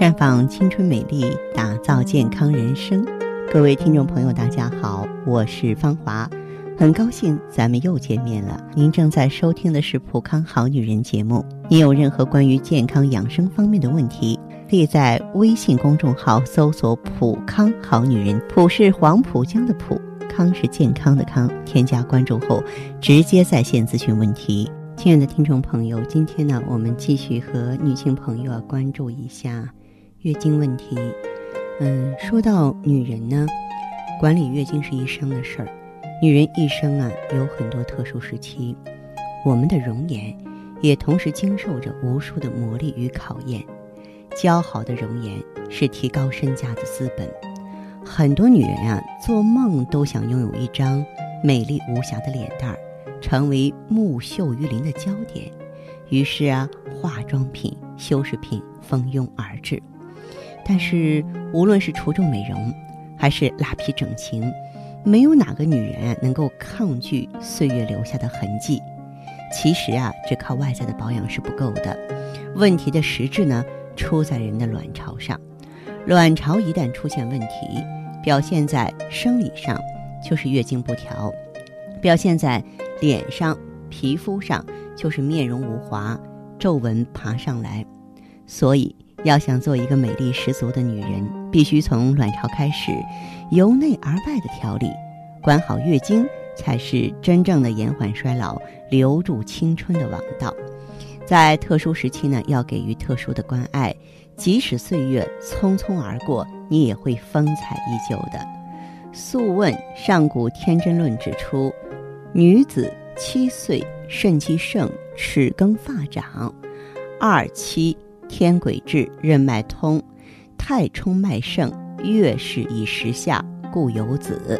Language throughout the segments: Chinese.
绽放青春美丽，打造健康人生。各位听众朋友，大家好，我是芳华，很高兴咱们又见面了。您正在收听的是《普康好女人》节目。您有任何关于健康养生方面的问题，可以在微信公众号搜索“普康好女人”，普是黄浦江的浦，康是健康的康。添加关注后，直接在线咨询问题。亲爱的听众朋友，今天呢，我们继续和女性朋友啊关注一下。月经问题，嗯，说到女人呢，管理月经是一生的事儿。女人一生啊，有很多特殊时期，我们的容颜也同时经受着无数的磨砺与考验。姣好的容颜是提高身价的资本。很多女人啊，做梦都想拥有一张美丽无瑕的脸蛋儿，成为木秀于林的焦点。于是啊，化妆品、修饰品蜂拥而至。但是，无论是除皱美容，还是拉皮整形，没有哪个女人能够抗拒岁月留下的痕迹。其实啊，只靠外在的保养是不够的。问题的实质呢，出在人的卵巢上。卵巢一旦出现问题，表现在生理上就是月经不调，表现在脸上、皮肤上就是面容无华、皱纹爬上来。所以。要想做一个美丽十足的女人，必须从卵巢开始，由内而外的调理，管好月经，才是真正的延缓衰老、留住青春的王道。在特殊时期呢，要给予特殊的关爱，即使岁月匆匆而过，你也会风采依旧的。《素问·上古天真论》指出，女子七岁肾气盛，齿更发长，二七。天癸至，任脉通，太冲脉盛，月事以时下，故有子。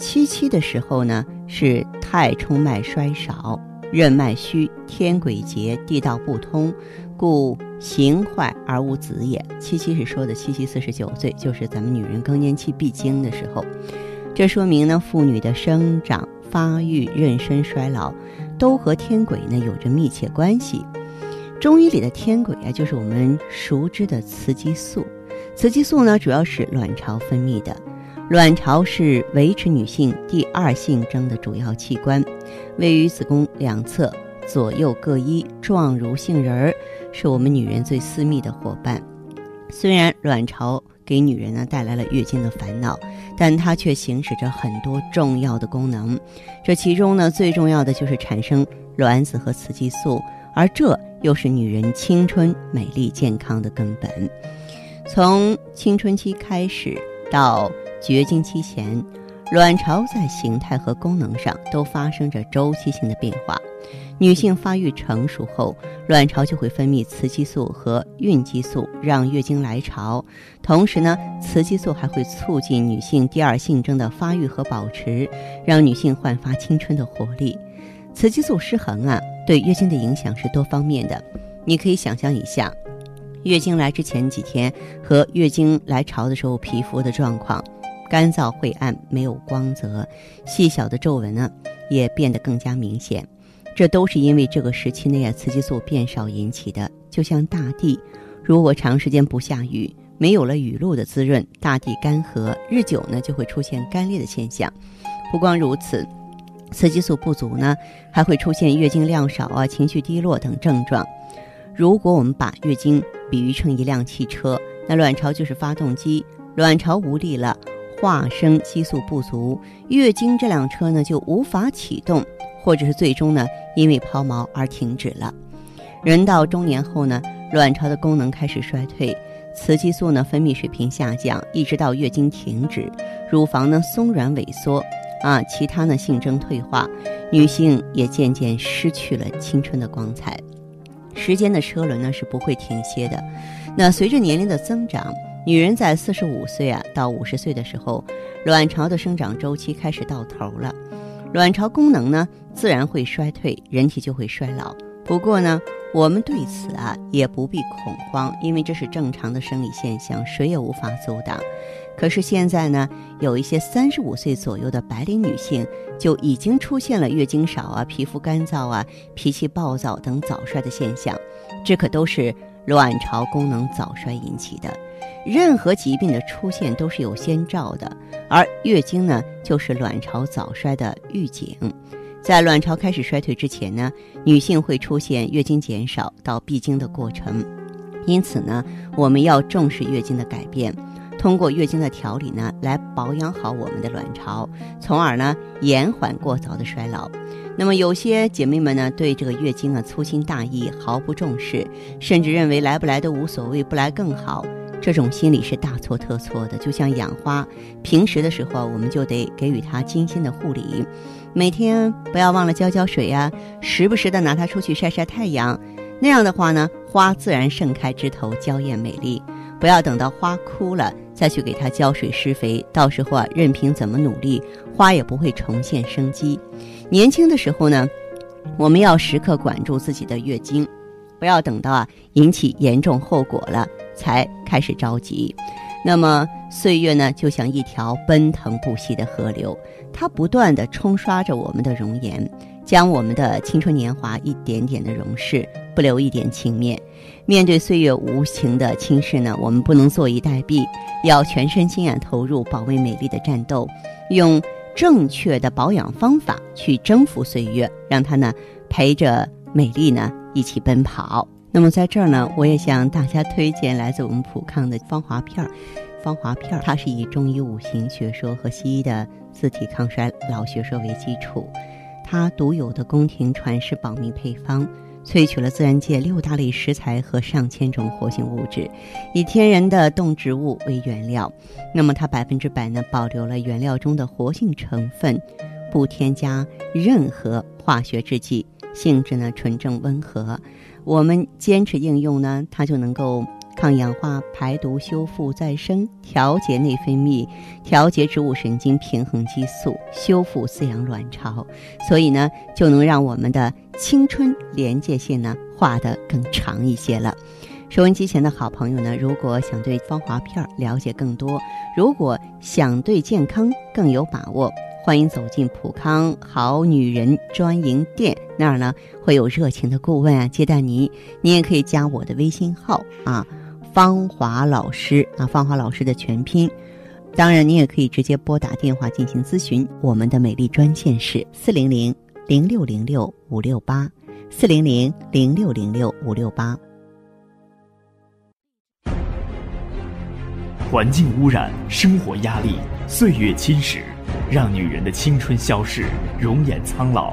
七七的时候呢，是太冲脉衰少，任脉虚，天癸竭，地道不通，故形坏而无子也。七七是说的七七四十九岁，就是咱们女人更年期必经的时候。这说明呢，妇女的生长发育、妊娠衰老，都和天癸呢有着密切关系。中医里的天癸啊，就是我们熟知的雌激素。雌激素呢，主要是卵巢分泌的。卵巢是维持女性第二性征的主要器官，位于子宫两侧，左右各一，状如杏仁儿，是我们女人最私密的伙伴。虽然卵巢给女人呢带来了月经的烦恼，但它却行使着很多重要的功能。这其中呢，最重要的就是产生卵子和雌激素，而这。又是女人青春美丽健康的根本。从青春期开始到绝经期前，卵巢在形态和功能上都发生着周期性的变化。女性发育成熟后，卵巢就会分泌雌激素和孕激素，让月经来潮。同时呢，雌激素还会促进女性第二性征的发育和保持，让女性焕发青春的活力。雌激素失衡啊。对月经的影响是多方面的，你可以想象一下，月经来之前几天和月经来潮的时候皮肤的状况，干燥晦暗，没有光泽，细小的皱纹呢也变得更加明显，这都是因为这个时期内啊雌激素变少引起的。就像大地，如果长时间不下雨，没有了雨露的滋润，大地干涸，日久呢就会出现干裂的现象。不光如此。雌激素不足呢，还会出现月经量少啊、情绪低落等症状。如果我们把月经比喻成一辆汽车，那卵巢就是发动机，卵巢无力了，化生激素不足，月经这辆车呢就无法启动，或者是最终呢因为抛锚而停止了。人到中年后呢，卵巢的功能开始衰退，雌激素呢分泌水平下降，一直到月经停止，乳房呢松软萎缩。啊，其他呢性征退化，女性也渐渐失去了青春的光彩。时间的车轮呢是不会停歇的。那随着年龄的增长，女人在四十五岁啊到五十岁的时候，卵巢的生长周期开始到头了，卵巢功能呢自然会衰退，人体就会衰老。不过呢，我们对此啊也不必恐慌，因为这是正常的生理现象，谁也无法阻挡。可是现在呢，有一些三十五岁左右的白领女性就已经出现了月经少啊、皮肤干燥啊、脾气暴躁等早衰的现象，这可都是卵巢功能早衰引起的。任何疾病的出现都是有先兆的，而月经呢，就是卵巢早衰的预警。在卵巢开始衰退之前呢，女性会出现月经减少到闭经的过程，因此呢，我们要重视月经的改变，通过月经的调理呢，来保养好我们的卵巢，从而呢，延缓过早的衰老。那么有些姐妹们呢，对这个月经啊粗心大意，毫不重视，甚至认为来不来都无所谓，不来更好。这种心理是大错特错的。就像养花，平时的时候我们就得给予它精心的护理，每天不要忘了浇浇水呀，时不时的拿它出去晒晒太阳。那样的话呢，花自然盛开枝头，娇艳美丽。不要等到花枯了再去给它浇水施肥，到时候啊，任凭怎么努力，花也不会重现生机。年轻的时候呢，我们要时刻管住自己的月经，不要等到啊引起严重后果了才开始着急。那么岁月呢，就像一条奔腾不息的河流，它不断的冲刷着我们的容颜，将我们的青春年华一点点的溶逝，不留一点情面。面对岁月无情的侵蚀呢，我们不能坐以待毙，要全身心啊投入保卫美丽的战斗，用正确的保养方法去征服岁月，让它呢陪着美丽呢一起奔跑。那么在这儿呢，我也向大家推荐来自我们普康的芳华片儿。芳华片儿它是以中医五行学说和西医的自体抗衰老学说为基础，它独有的宫廷传世保密配方。萃取了自然界六大类食材和上千种活性物质，以天然的动植物为原料，那么它百分之百呢保留了原料中的活性成分，不添加任何化学制剂，性质呢纯正温和。我们坚持应用呢，它就能够。抗氧化、排毒、修复、再生、调节内分泌、调节植物神经、平衡激素、修复滋养卵巢，所以呢，就能让我们的青春连接线呢画得更长一些了。收音机前的好朋友呢，如果想对芳华片了解更多，如果想对健康更有把握，欢迎走进普康好女人专营店，那儿呢会有热情的顾问啊接待您。您也可以加我的微信号啊。芳华老师啊，芳华老师的全拼。当然，您也可以直接拨打电话进行咨询。我们的美丽专线是四零零零六零六五六八，四零零零六零六五六八。环境污染、生活压力、岁月侵蚀，让女人的青春消逝，容颜苍老。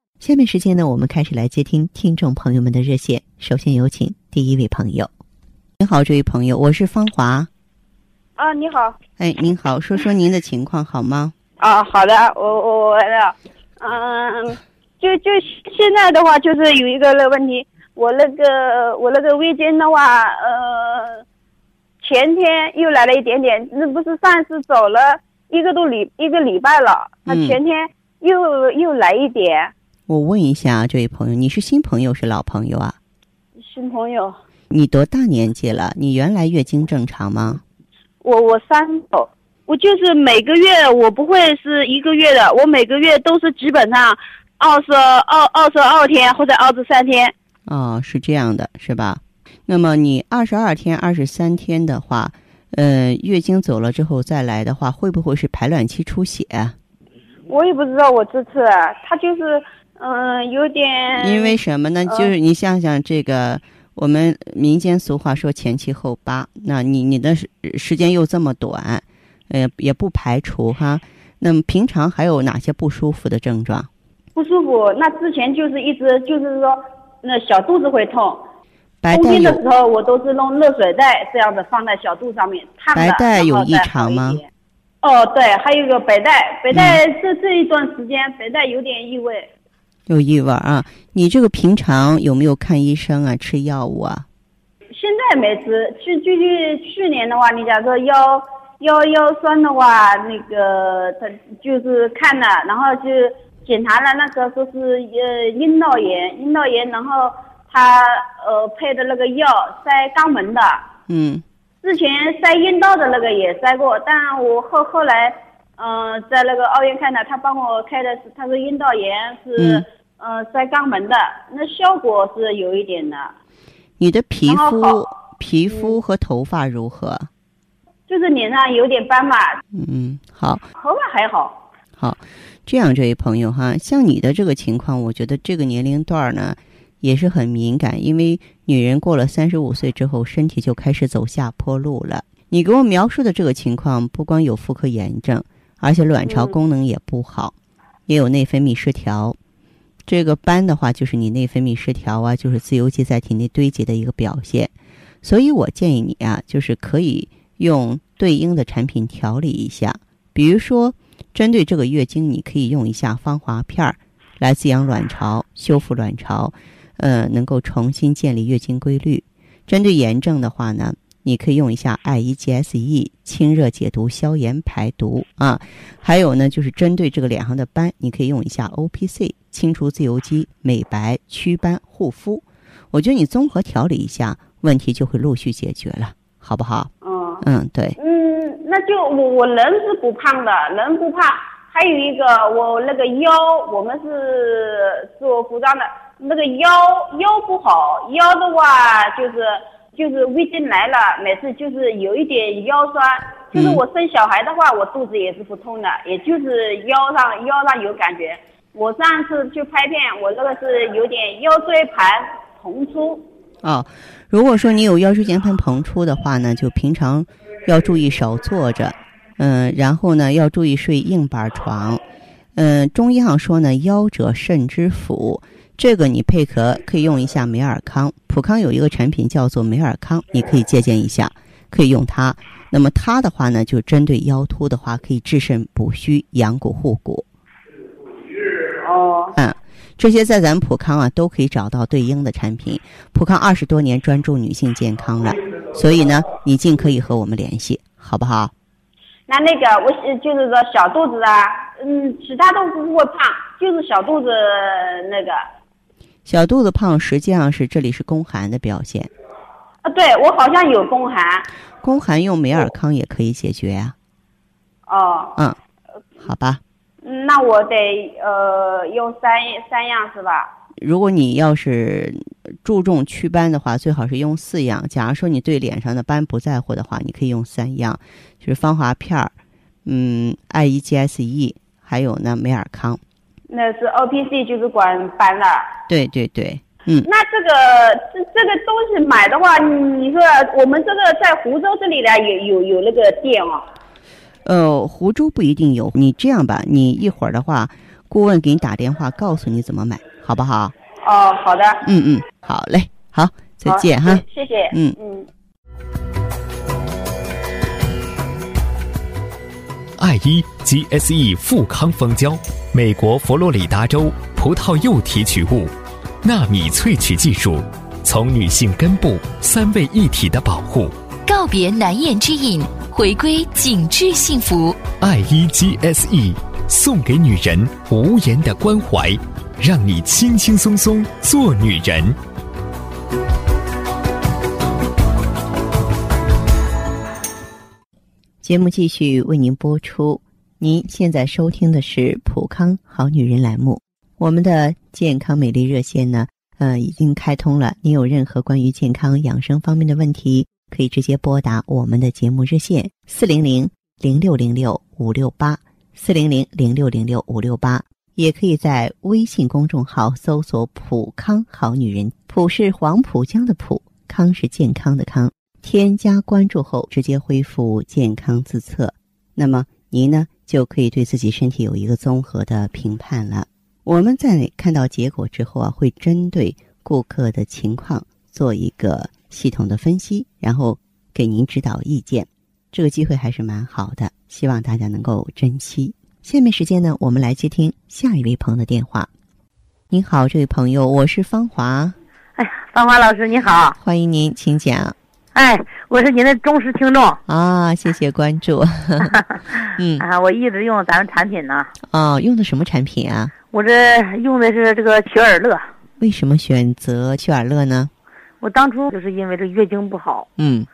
下面时间呢，我们开始来接听听众朋友们的热线。首先有请第一位朋友。你好，这位朋友，我是芳华。啊，你好。哎，您好，说说您的情况好吗？啊，好的，我我我的，嗯，就就现在的话，就是有一个那个问题，我那个我那个月经的话，呃，前天又来了一点点，那不是上次走了一个多礼一个礼拜了，他前天又又来一点。我问一下，这位朋友，你是新朋友是老朋友啊？新朋友。你多大年纪了？你原来月经正常吗？我我三手，我就是每个月我不会是一个月的，我每个月都是基本上二十二二十二天或者二十三天。哦，是这样的，是吧？那么你二十二天、二十三天的话，呃，月经走了之后再来的话，会不会是排卵期出血？我也不知道，我这次他就是。嗯，有点。因为什么呢？就是你想想，这个我们民间俗话说前七后八，那你你的时时间又这么短，呃，也不排除哈。那么平常还有哪些不舒服的症状？不舒服，那之前就是一直就是说，那小肚子会痛。白天的有时候，我都是弄热水袋这样子放在小肚上面烫的。白带有异常吗？哦，对，还有一个白带，白带嗯这、这一段时间白带有点异味。有异味啊？你这个平常有没有看医生啊？吃药物啊？现在没吃，去去去去年的话，你假如说腰腰腰酸的话，那个他就是看了，然后就检查了那个说是呃阴道炎，阴道炎，然后他呃配的那个药塞肛门的，嗯之前塞阴道的那个也塞过，但我后后来嗯、呃在那个奥院看的，他帮我开的是他说阴道炎是、嗯呃塞肛门的，那效果是有一点的。你的皮肤皮肤和头发如何？就是脸上有点斑嘛，嗯，好。头发还好。好，这样这位朋友哈，像你的这个情况，我觉得这个年龄段儿呢也是很敏感，因为女人过了三十五岁之后，身体就开始走下坡路了。你给我描述的这个情况，不光有妇科炎症，而且卵巢嗯功能也不好，也有内分泌失调。这个斑的话，就是你内分泌失调啊，就是自由基在体内堆积的一个表现。所以我建议你啊，就是可以用对应的产品调理一下，比如说。针对这个月经，你可以用一下芳华片儿来滋养卵巢、修复卵巢，呃，能够重新建立月经规律。针对炎症的话呢，你可以用一下 I E G S E 清热解毒、消炎排毒啊。还有呢，就是针对这个脸上的斑，你可以用一下 O P C 清除自由基、美白、祛斑、护肤。我觉得你综合调理一下，问题就会陆续解决了，好不好？嗯嗯，对。嗯，那就我我人是不胖的，人不胖。还有一个我那个腰，我们是做服装的，那个腰腰不好，腰的话就是就是胃经来了，每次就是有一点腰酸。就是嗯我生小孩的话，我肚子也是不痛的，也就是腰上腰上有感觉。我上次去拍片，我那个是有点腰椎盘膨出。哦，如果说你有腰椎间盘膨出的话呢，就平常要注意少坐着，嗯，然后呢要注意睡硬板床，嗯，中医上说呢，腰者肾之府，这个你配合可以用一下美尔康，普康有一个产品叫做美尔康，你可以借鉴一下，可以用它。那么它的话呢，就针对腰突的话，可以治肾补虚、养骨护骨。哦，嗯，这些在咱们普康啊都可以找到对应的产品。普康二十多年专注女性健康了，所以呢，你尽可以和我们联系，好不好？那那个我就是说小肚子啊，嗯，其他都不会胖，就是小肚子那个。小肚子胖实际上是这里是宫寒的表现，啊，对我好像有宫寒。宫寒用美尔康也可以解决啊。哦，嗯，好吧。嗯那我得呃用三三样是吧？如果你要是注重祛斑的话，最好是用四样。假如说你对脸上的斑不在乎的话，你可以用三样，就是芳华片儿，嗯，I E G S E，还有呢美尔康。那是 O P C 就是管斑的。对对对，嗯，那这个这这个东西买的话，你你说我们这个在湖州这里呢有有有那个店哦。呃，湖州不一定有。你这样吧，你一会儿的话，顾问给你打电话，告诉你怎么买，好不好？哦，好的。嗯嗯，好嘞，好，再见哈。谢谢。嗯嗯。爱一 GSE 富康蜂胶，美国佛罗里达州葡萄柚提取物，纳米萃取技术，从女性根部三位一体的保护。告别难言之隐，回归紧致幸福。爱伊 GSE 送给女人无言的关怀，让你轻轻松松做女人。节目继续为您播出。您现在收听的是《普康好女人》栏目，我们的健康美丽热线呢，呃，已经开通了。您有任何关于健康养生方面的问题，可以直接拨打我们的节目热线四零零零六零六五六八四零零零六零六五六八。也可以在微信公众号搜索“普康好女人”，普是黄浦江的浦，康是健康的康。添加关注后，直接恢复健康自测，那么您呢就可以对自己身体有一个综合的评判了。我们在看到结果之后啊，会针对顾客的情况做一个系统的分析，然后给您指导意见。这个机会还是蛮好的，希望大家能够珍惜。下面时间呢，我们来接听下一位朋友的电话。您好，这位朋友，我是芳华。哎，芳华老师你好，欢迎您，请讲。哎，我是您的忠实听众啊，谢谢关注。嗯啊，我一直用咱们产品呢。哦，用的什么产品啊？我这用的是这个曲尔乐。为什么选择曲尔乐呢？我当初就是因为这月经不好。嗯。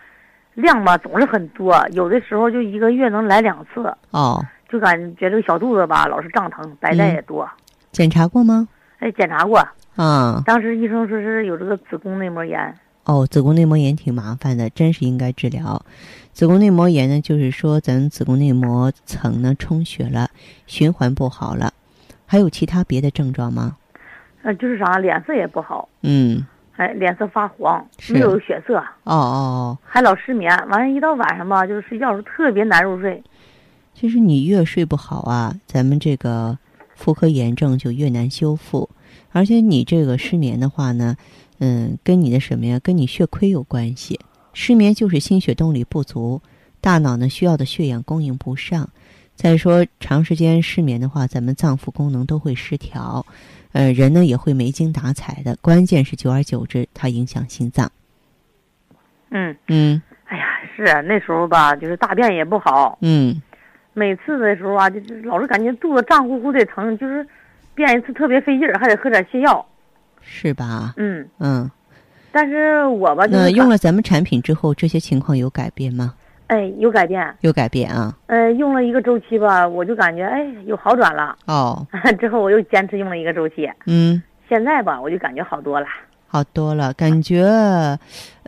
量吧总是很多，有的时候就一个月能来两次。哦。就感觉这个小肚子吧，老是胀疼，白带也多。检查过吗？哎，检查过。啊。当时医生说是有这个子宫内膜炎。哦，子宫内膜炎挺麻烦的，真是应该治疗。子宫内膜炎呢，就是说咱子宫内膜层呢充血了，循环不好了。还有其他别的症状吗？呃，就是啥，脸色也不好。嗯。哎，脸色发黄，没有血色。哦哦。还老失眠，完了，一到晚上吧，就是睡觉时候特别难入睡。其实你越睡不好啊，咱们这个妇科炎症就越难修复。而且你这个失眠的话呢，嗯，跟你的什么呀？跟你血亏有关系。失眠就是心血动力不足，大脑呢需要的血氧供应不上。再说长时间失眠的话，咱们脏腑功能都会失调，呃，人呢也会没精打采的。关键是久而久之，它影响心脏。嗯嗯。哎呀，是那时候吧，就是大便也不好。嗯。每次的时候啊，就是老是感觉肚子胀乎乎的疼，就是便一次特别费劲儿，还得喝点泻药，是吧？嗯嗯。但是我吧，那用了咱们产品之后，这些情况有改变吗？哎，有改变。有改变啊。呃，用了一个周期吧，我就感觉哎有好转了。哦。之后我又坚持用了一个周期。嗯。现在吧，我就感觉好多了。好多了，感觉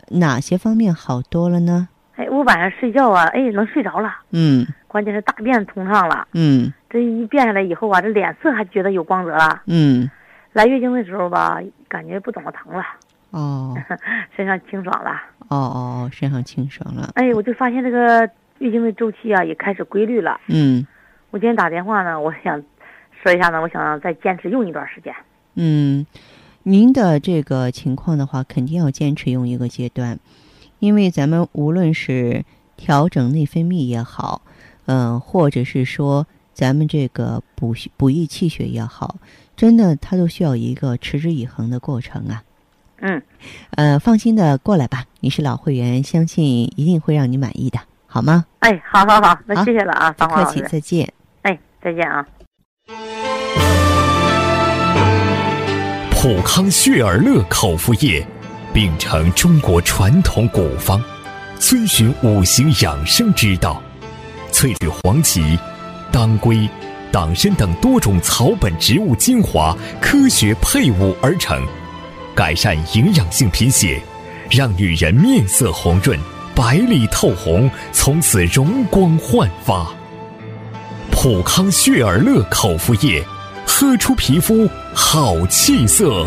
哪些方面好多了呢？哎，我晚上睡觉啊，哎，能睡着了。嗯。关键是大便通畅了。嗯。这一便下来以后啊，这脸色还觉得有光泽了。嗯。来月经的时候吧，感觉不怎么疼了。哦。身上清爽了。哦哦，身上清爽了。哎，我就发现这个月经的周期啊，也开始规律了。嗯。我今天打电话呢，我想说一下呢，我想再坚持用一段时间。嗯，您的这个情况的话，肯定要坚持用一个阶段。因为咱们无论是调整内分泌也好，嗯，或者是说咱们这个补补益气血也好，真的它都需要一个持之以恒的过程啊。嗯，呃，放心的过来吧，你是老会员，相信一定会让你满意的，好吗？哎，好好好，那谢谢了啊，不客气，再见。哎，再见啊。普康血尔乐口服液。秉承中国传统古方，遵循五行养生之道，萃取黄芪、当归、党参等多种草本植物精华，科学配伍而成，改善营养性贫血，让女人面色红润、白里透红，从此容光焕发。普康血尔乐口服液，喝出皮肤好气色。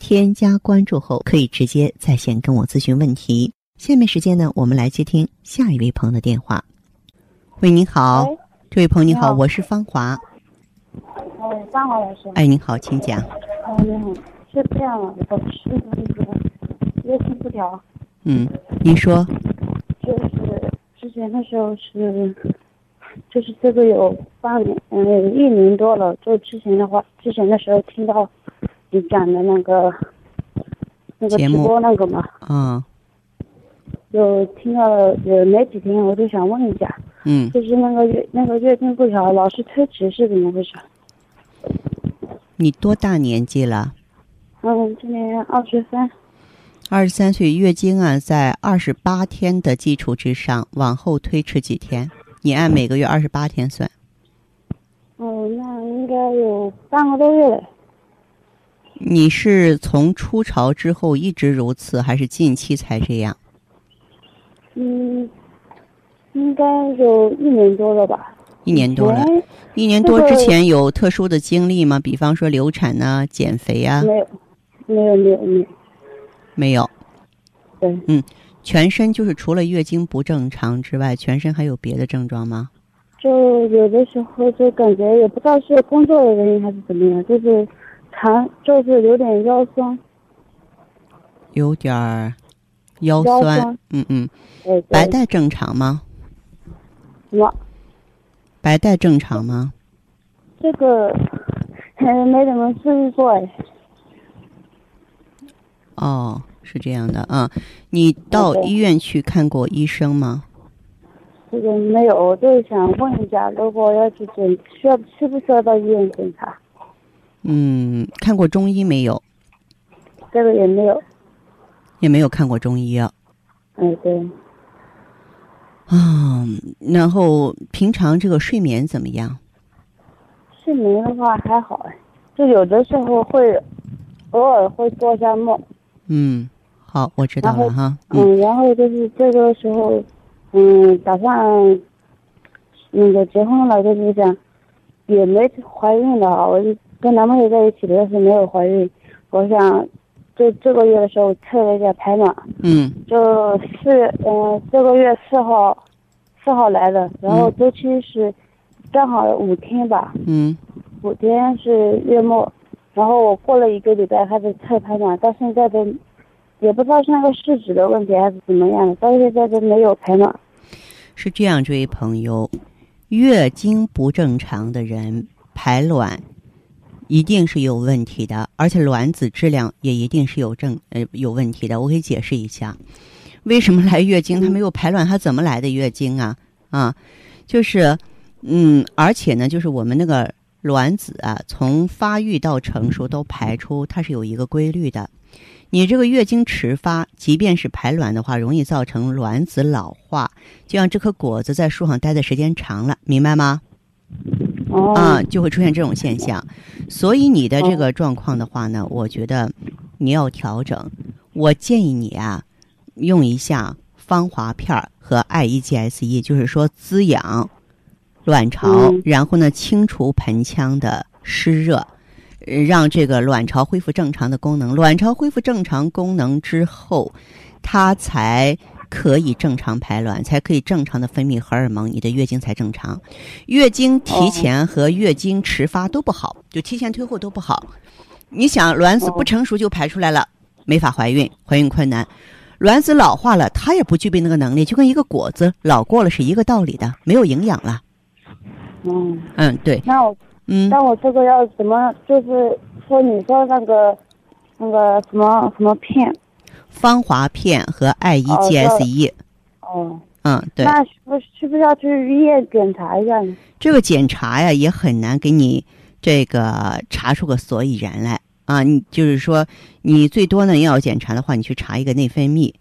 添加关注后，可以直接在线跟我咨询问题。下面时间呢，我们来接听下一位朋友的电话。喂，您好，这位朋友您好，我是芳华。哎，芳华老师。哎，您好，请讲。哎，你好，是这样的，我是那个月经不调。嗯，您说。就是之前的时候是，就是这个有半年，嗯，一年多了。就之前的话，之前的时候听到。你讲的那个那个直播那个嘛，嗯，有听到有没几天，我就想问一下，嗯，就是那个月那个月经不调，老是推迟是怎么回事？你多大年纪了？嗯，今年二十三。二十三岁，月经啊，在二十八天的基础之上往后推迟几天？你按每个月二十八天算。哦，那应该有半个多月了。你是从出潮之后一直如此，还是近期才这样？嗯，应该有一年多了吧。一年多了，一年多之前有特殊的经历吗？比方说流产呐、减肥啊？没有，没有，没有，没有。没有。对。嗯，全身就是除了月经不正常之外，全身还有别的症状吗？就有的时候就感觉也不知道是工作的原因还是怎么样，就是长就是有点腰酸。有点儿腰酸。嗯嗯。对。白带正常吗？什么？白带正常吗？这个还 没怎么注意过哎。哦，是这样的啊，你到医院去看过医生吗？这个没有，我就是想问一下，如果要去检，需要需不需要到医院检查？嗯，看过中医没有？这个也没有。也没有看过中医啊。嗯，对。啊，然后平常这个睡眠怎么样？睡眠的话还好哎，就有的时候会偶尔会做下梦。嗯，好，我知道了哈。嗯，然后就是这个时候，嗯，打算那个结婚了，就是想也没怀孕了啊，我就跟男朋友在一起的时候没有怀孕，我想就这个月的时候测了一下排卵。嗯。就四嗯这个月四号四号来的，然后周期是正好五天吧。嗯。五天是月末。然后我过了一个礼拜开始测排卵，到现在都也不知道是那个试纸的问题还是怎么样的，到现在都没有排卵。是这样，这位朋友，月经不正常的人排卵一定是有问题的，而且卵子质量也一定是有正呃有问题的。我可以解释一下，为什么来月经她没有排卵，她怎么来的月经啊？啊，就是嗯，而且呢，就是我们那个。卵子啊，从发育到成熟都排出，它是有一个规律的。你这个月经迟发，即便是排卵的话，容易造成卵子老化，就像这颗果子在树上待的时间长了，明白吗？哦。啊，就会出现这种现象。所以你的这个状况的话呢，我觉得你要调整。我建议你啊，用一下芳华片和 IEGSE，就是说滋养。卵巢，然后呢，清除盆腔的湿热，让这个卵巢恢复正常的功能。卵巢恢复正常功能之后，它才可以正常排卵，才可以正常的分泌荷尔蒙，你的月经才正常。月经提前和月经迟发都不好，就提前推后都不好。你想，卵子不成熟就排出来了，没法怀孕，怀孕困难；卵子老化了，它也不具备那个能力，就跟一个果子老过了是一个道理的，没有营养了。嗯嗯，对。那我嗯，那我这个要怎么？就是说，你说那个那个什么什么片，芳华片和 IEGSE。哦。嗯，对。那需不需不需要去医院检查一下呢？这个检查呀，也很难给你这个查出个所以然来啊。你就是说，你最多呢，要检查的话，你去查一个内分泌。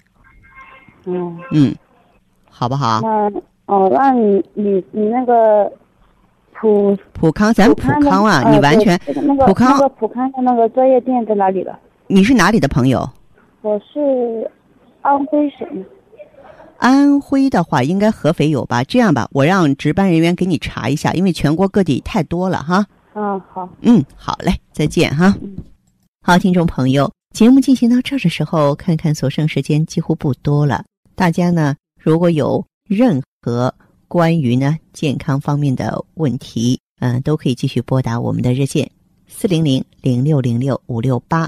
嗯。嗯，好不好？那哦，那你你你那个。普普康，咱普康啊，你完全普康。那个普康的那个专业店在哪里了？你是哪里的朋友？我是安徽省。安徽的话，应该合肥有吧？这样吧，我让值班人员给你查一下，因为全国各地太多了哈。嗯，好。嗯，好嘞，再见哈。嗯。好，听众朋友，节目进行到这儿的时候，看看所剩时间几乎不多了。大家呢，如果有任何。关于呢健康方面的问题，嗯，都可以继续拨打我们的热线四零零零六零六五六八